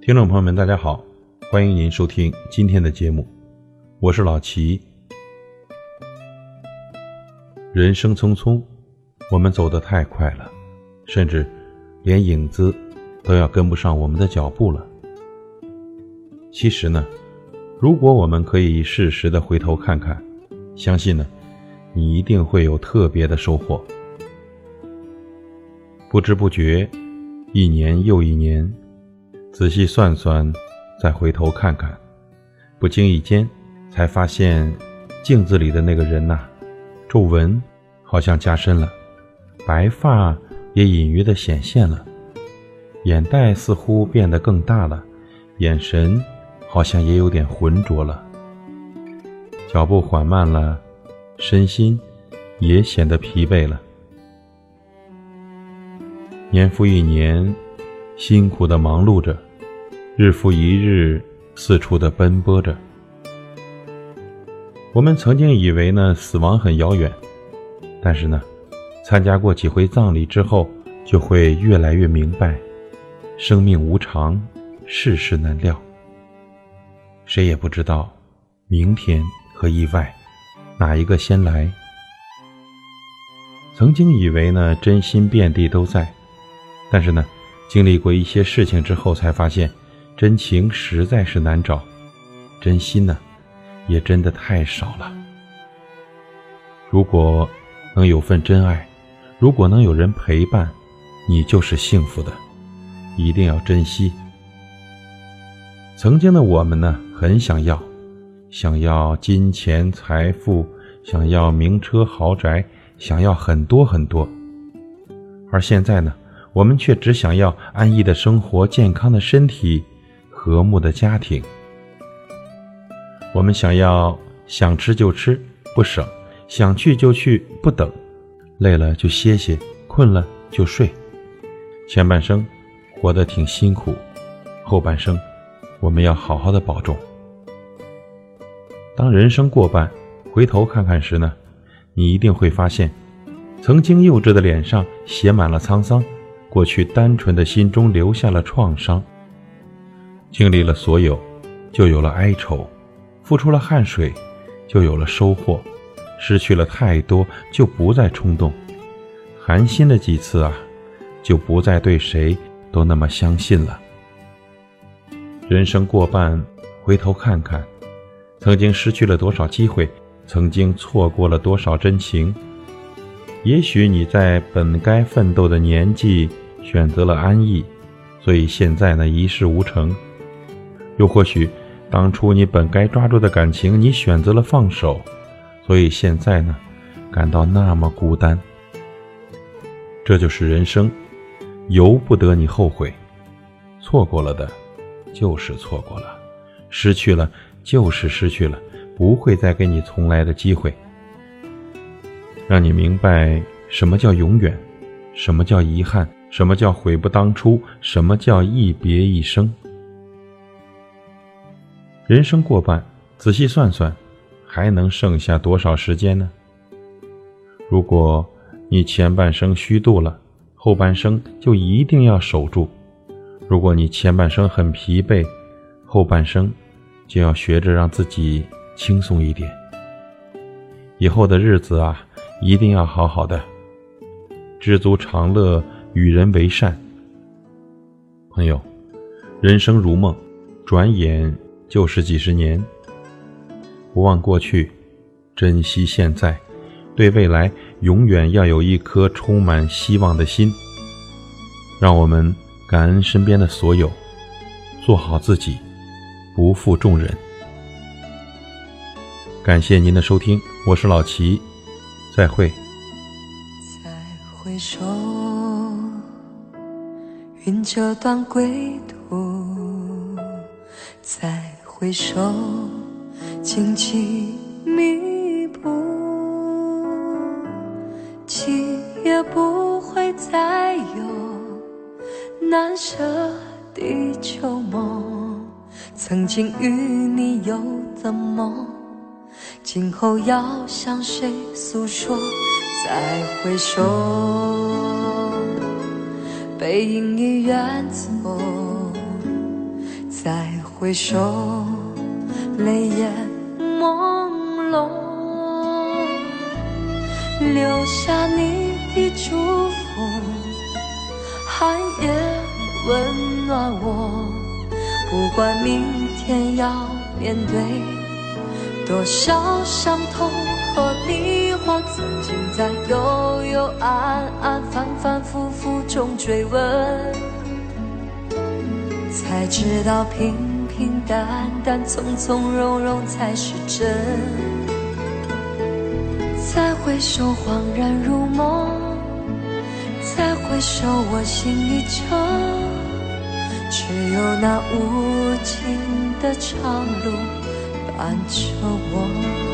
听众朋友们，大家好，欢迎您收听今天的节目，我是老齐。人生匆匆，我们走得太快了，甚至连影子都要跟不上我们的脚步了。其实呢，如果我们可以适时的回头看看，相信呢，你一定会有特别的收获。不知不觉，一年又一年。仔细算算，再回头看看，不经意间才发现，镜子里的那个人呐，皱纹好像加深了，白发也隐约的显现了，眼袋似乎变得更大了，眼神好像也有点浑浊了，脚步缓慢了，身心也显得疲惫了。年复一年。辛苦的忙碌着，日复一日，四处的奔波着。我们曾经以为呢，死亡很遥远，但是呢，参加过几回葬礼之后，就会越来越明白，生命无常，世事难料。谁也不知道，明天和意外，哪一个先来？曾经以为呢，真心遍地都在，但是呢。经历过一些事情之后，才发现，真情实在是难找，真心呢，也真的太少了。如果能有份真爱，如果能有人陪伴，你就是幸福的，一定要珍惜。曾经的我们呢，很想要，想要金钱财富，想要名车豪宅，想要很多很多，而现在呢？我们却只想要安逸的生活、健康的身体、和睦的家庭。我们想要想吃就吃，不省；想去就去，不等。累了就歇歇，困了就睡。前半生活得挺辛苦，后半生我们要好好的保重。当人生过半，回头看看时呢，你一定会发现，曾经幼稚的脸上写满了沧桑。过去单纯的心中留下了创伤，经历了所有，就有了哀愁；付出了汗水，就有了收获；失去了太多，就不再冲动；寒心了几次啊，就不再对谁都那么相信了。人生过半，回头看看，曾经失去了多少机会，曾经错过了多少真情。也许你在本该奋斗的年纪。选择了安逸，所以现在呢一事无成；又或许当初你本该抓住的感情，你选择了放手，所以现在呢感到那么孤单。这就是人生，由不得你后悔。错过了的，就是错过了；失去了，就是失去了，不会再给你重来的机会。让你明白什么叫永远，什么叫遗憾。什么叫悔不当初？什么叫一别一生？人生过半，仔细算算，还能剩下多少时间呢？如果你前半生虚度了，后半生就一定要守住；如果你前半生很疲惫，后半生就要学着让自己轻松一点。以后的日子啊，一定要好好的，知足常乐。与人为善，朋友，人生如梦，转眼就是几十年。不忘过去，珍惜现在，对未来永远要有一颗充满希望的心。让我们感恩身边的所有，做好自己，不负众人。感谢您的收听，我是老齐，再会。再回首。云遮断归途，再回首，荆棘密布，情也不会再有难舍的旧梦。曾经与你有的梦，今后要向谁诉说？再回首，背影已远走。再回首，泪眼朦胧，留下你的祝福，寒夜温暖我。不管明天要面对多少伤痛和迷惘，曾经在幽幽暗暗、反反复复中追问，才知道平平淡淡、从从容容才是真。再回首，恍然如梦；再回首，我心依旧。只有那无尽的长路伴着我。